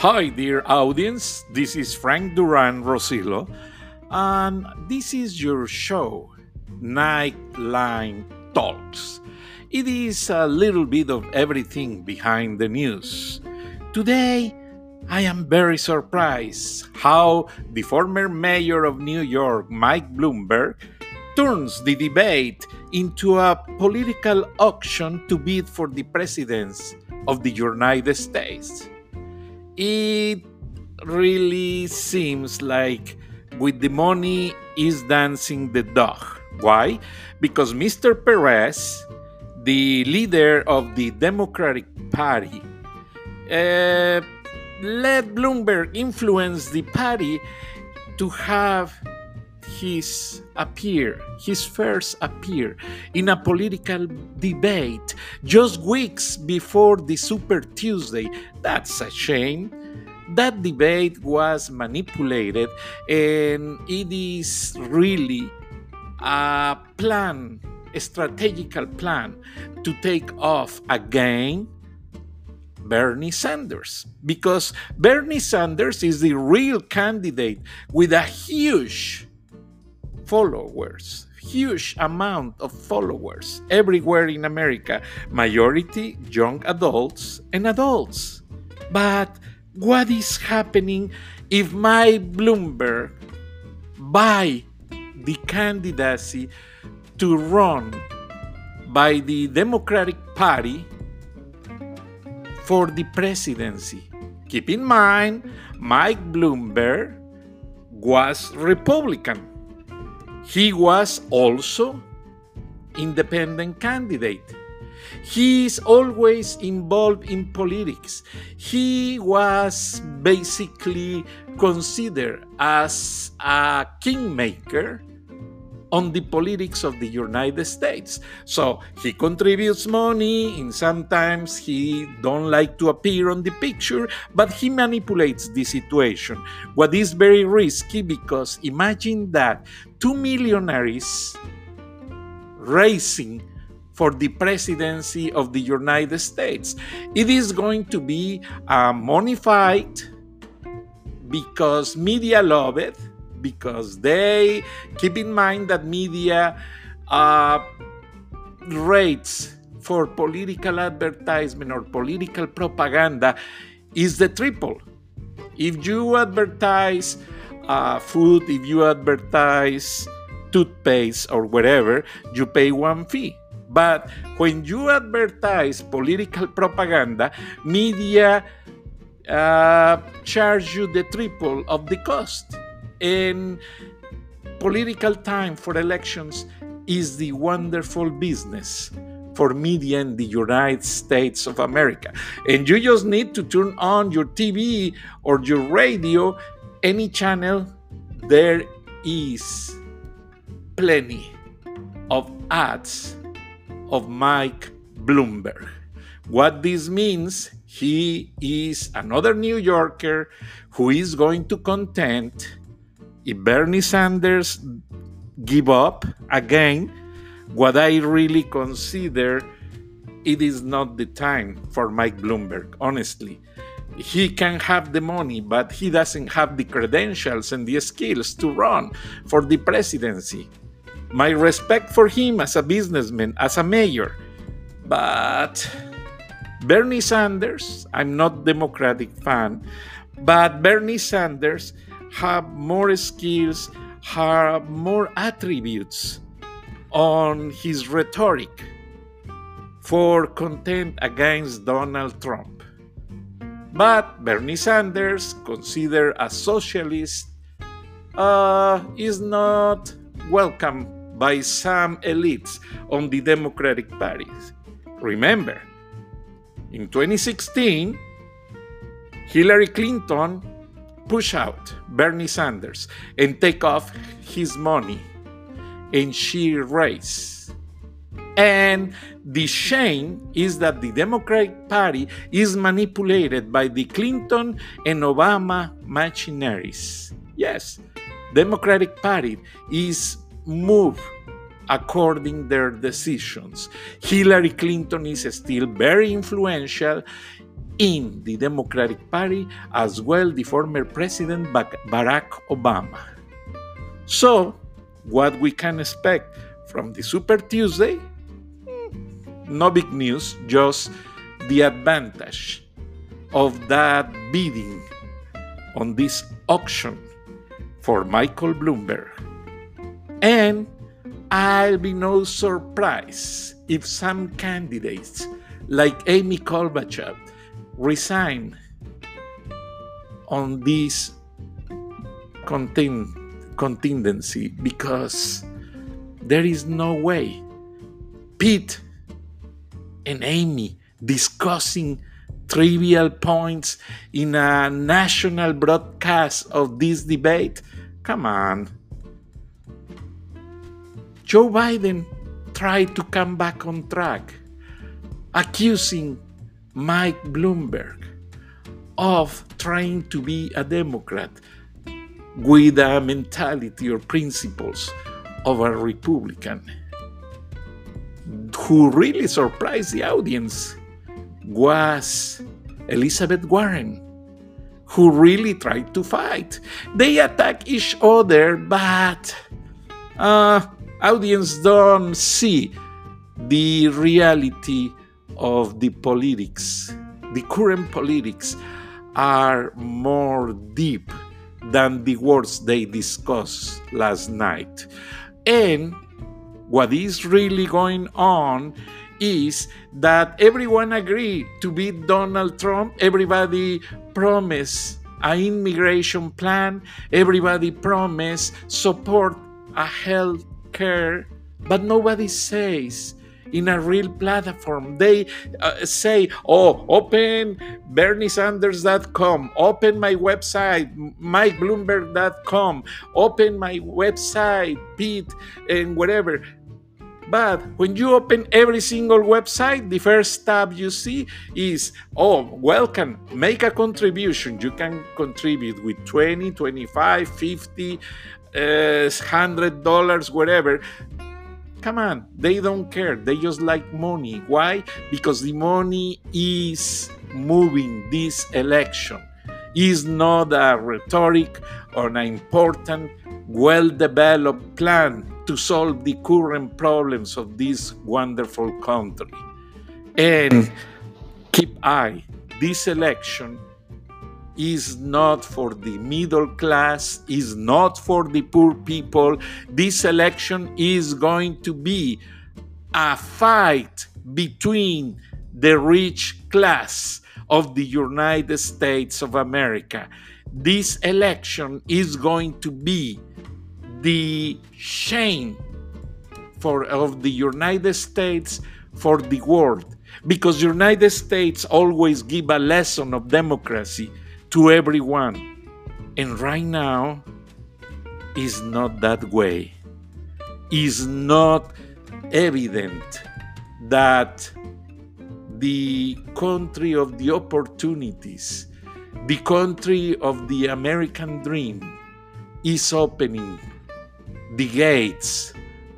Hi, dear audience. This is Frank Duran Rosillo, and this is your show, Nightline Talks. It is a little bit of everything behind the news. Today, I am very surprised how the former mayor of New York, Mike Bloomberg, turns the debate into a political auction to bid for the presidency of the United States. It really seems like with the money is dancing the dog. Why? Because Mr. Perez, the leader of the Democratic Party, uh, let Bloomberg influence the party to have his appear, his first appear in a political debate just weeks before the Super Tuesday. That's a shame. That debate was manipulated, and it is really a plan, a strategical plan to take off again Bernie Sanders because Bernie Sanders is the real candidate with a huge followers huge amount of followers everywhere in America majority young adults and adults but what is happening if Mike Bloomberg buy the candidacy to run by the Democratic Party for the presidency. Keep in mind, Mike Bloomberg was Republican. He was also independent candidate. He is always involved in politics. He was basically considered as a kingmaker on the politics of the United States. So he contributes money, and sometimes he don't like to appear on the picture, but he manipulates the situation. What is very risky because imagine that two millionaires racing for the presidency of the United States. It is going to be a money fight because media love it because they keep in mind that media uh, rates for political advertisement or political propaganda is the triple. If you advertise uh, food, if you advertise toothpaste or whatever, you pay one fee. But when you advertise political propaganda, media uh, charge you the triple of the cost and political time for elections is the wonderful business for media in the United States of America. And you just need to turn on your TV or your radio, any channel, there is plenty of ads of Mike Bloomberg. What this means, he is another New Yorker who is going to contend if Bernie Sanders give up again, what I really consider it is not the time for Mike Bloomberg, honestly. He can have the money, but he doesn't have the credentials and the skills to run for the presidency. My respect for him as a businessman, as a mayor. But Bernie Sanders, I'm not Democratic fan, but Bernie Sanders have more skills, have more attributes on his rhetoric for content against Donald Trump. But Bernie Sanders, considered a socialist, uh, is not welcome by some elites on the Democratic Party. Remember, in 2016, Hillary Clinton push out Bernie Sanders and take off his money in sheer race. And the shame is that the Democratic Party is manipulated by the Clinton and Obama machineries. Yes, Democratic Party is moved according their decisions. Hillary Clinton is still very influential in the Democratic Party, as well the former President Barack Obama. So, what we can expect from the Super Tuesday? Hmm, no big news, just the advantage of that bidding on this auction for Michael Bloomberg. And I'll be no surprise if some candidates like Amy Klobuchar resign on this contingency because there is no way Pete and Amy discussing trivial points in a national broadcast of this debate? Come on. Joe Biden tried to come back on track, accusing Mike Bloomberg of trying to be a Democrat with a mentality or principles of a Republican, who really surprised the audience was Elizabeth Warren, who really tried to fight. They attack each other, but uh, audience don't see the reality of the politics. The current politics are more deep than the words they discussed last night. And what is really going on is that everyone agreed to beat Donald Trump. Everybody promised an immigration plan. Everybody promised support a health care, but nobody says in a real platform. They uh, say, oh, open berniesanders.com, open my website, mikebloomberg.com, open my website, Pete, and whatever. But when you open every single website, the first tab you see is, oh, welcome, make a contribution. You can contribute with 20, 25, 50, uh, $100, whatever. Come on, they don't care. They just like money. Why? Because the money is moving this election. Is not a rhetoric or an important, well developed plan to solve the current problems of this wonderful country. And hmm. keep eye, this election is not for the middle class, is not for the poor people. This election is going to be a fight between the rich class of the United States of America. This election is going to be the shame for of the United States for the world because United States always give a lesson of democracy to everyone and right now is not that way is not evident that the country of the opportunities the country of the American dream is opening the gates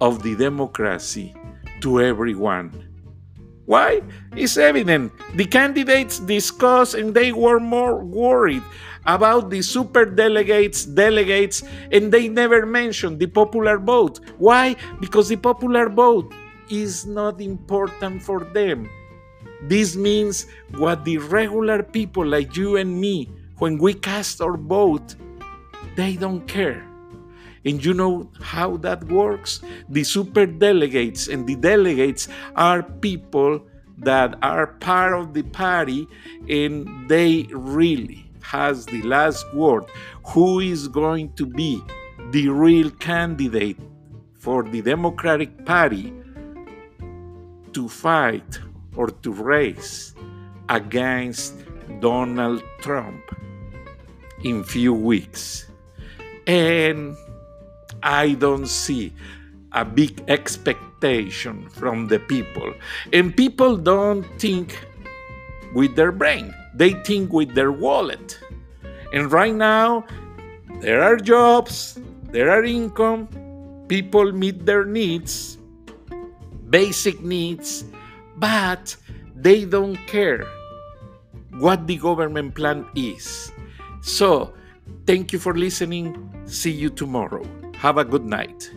of the democracy to everyone. Why? It's evident. The candidates discussed and they were more worried about the super delegates, delegates, and they never mentioned the popular vote. Why? Because the popular vote is not important for them. This means what the regular people like you and me, when we cast our vote, they don't care. And you know how that works? The super delegates and the delegates are people that are part of the party and they really has the last word who is going to be the real candidate for the democratic party to fight or to race against donald trump in few weeks and I don't see a big expectation from the people. And people don't think with their brain, they think with their wallet. And right now, there are jobs, there are income, people meet their needs, basic needs, but they don't care what the government plan is. So, thank you for listening. See you tomorrow. Have a good night.